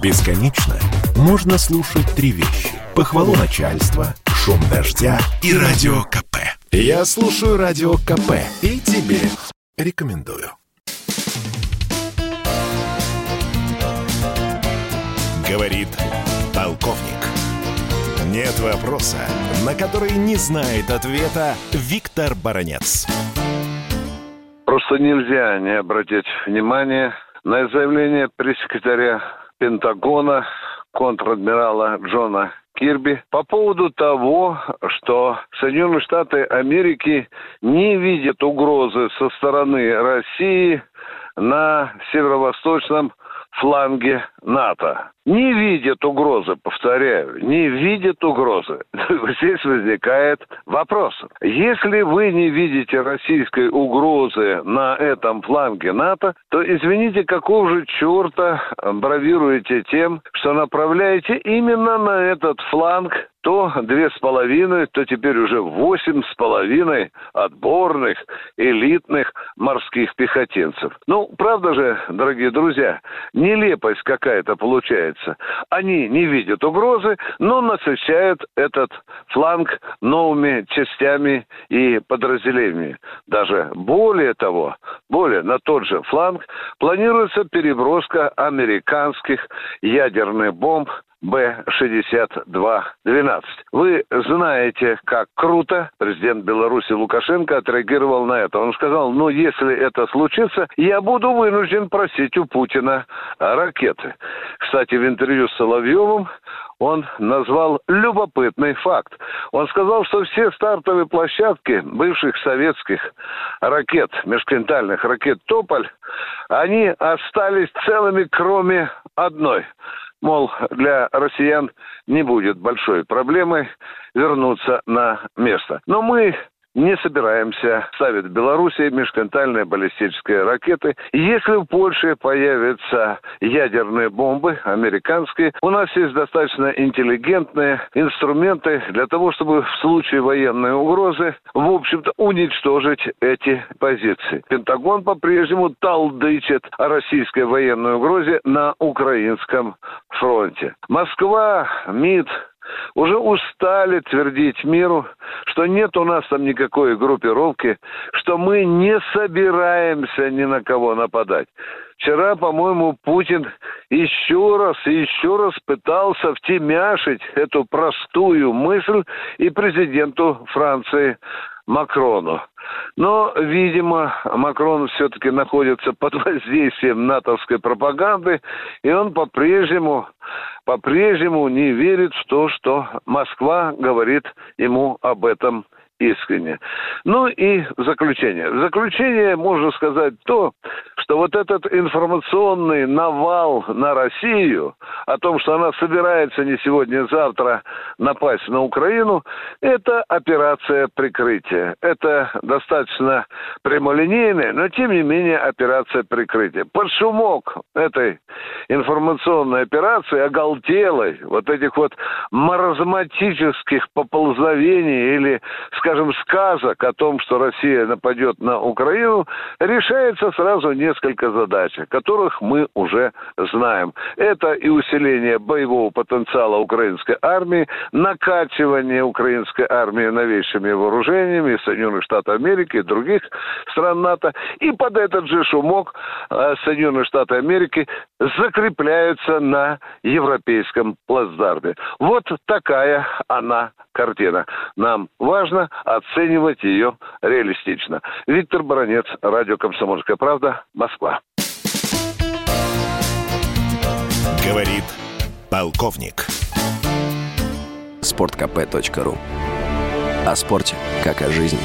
Бесконечно можно слушать три вещи. Похвалу начальства, шум дождя и радио КП. Я слушаю радио КП и тебе рекомендую. Говорит полковник. Нет вопроса, на который не знает ответа Виктор Баранец. Просто нельзя не обратить внимание на заявление пресс-секретаря Пентагона контр-адмирала Джона Кирби по поводу того, что Соединенные Штаты Америки не видят угрозы со стороны России на северо-восточном фланге НАТО. Не видят угрозы, повторяю, не видят угрозы. Здесь возникает вопрос. Если вы не видите российской угрозы на этом фланге НАТО, то, извините, какого же черта бравируете тем, что направляете именно на этот фланг то две с половиной, то теперь уже восемь с половиной отборных, элитных морских пехотинцев. Ну, правда же, дорогие друзья, нелепость какая-то получается. Они не видят угрозы, но насыщают этот фланг новыми частями и подразделениями. Даже более того, более на тот же фланг планируется переброска американских ядерных бомб Б-62-12. Вы знаете, как круто президент Беларуси Лукашенко отреагировал на это. Он сказал, ну, если это случится, я буду вынужден просить у Путина ракеты. Кстати, в интервью с Соловьевым он назвал любопытный факт. Он сказал, что все стартовые площадки бывших советских ракет, межконтинентальных ракет «Тополь», они остались целыми, кроме одной – Мол, для россиян не будет большой проблемы вернуться на место. Но мы не собираемся ставить в Беларуси межконтинентальные баллистические ракеты. Если в Польше появятся ядерные бомбы, американские, у нас есть достаточно интеллигентные инструменты для того, чтобы в случае военной угрозы, в общем-то, уничтожить эти позиции. Пентагон по-прежнему талдычит о российской военной угрозе на украинском фронте. Москва, МИД, уже устали твердить миру, что нет у нас там никакой группировки, что мы не собираемся ни на кого нападать. Вчера, по-моему, Путин еще раз и еще раз пытался втемяшить эту простую мысль и президенту Франции Макрону. Но, видимо, Макрон все-таки находится под воздействием натовской пропаганды, и он по-прежнему, по-прежнему не верит в то, что Москва говорит ему об этом искренне. Ну и заключение. Заключение можно сказать то, что вот этот информационный навал на Россию о том, что она собирается не сегодня, а завтра напасть на Украину, это операция прикрытия. Это достаточно прямолинейная, но тем не менее операция прикрытия. Под шумок этой информационной операции, оголтелой, вот этих вот маразматических поползновений или, скажем, сказок о том, что Россия нападет на Украину, решается сразу несколько задач, которых мы уже знаем. Это и усиление боевого потенциала украинской армии, накачивание украинской армии новейшими вооружениями из Соединенных Штатов Америки и других стран НАТО. И под этот же шумок э, Соединенные Штаты Америки закрепляются на европейском плацдарме. Вот такая она картина. Нам важно оценивать ее реалистично. Виктор Баранец, радио «Комсомольская правда», Москва. Говорит полковник. Спорткп.ру О спорте, как о жизни.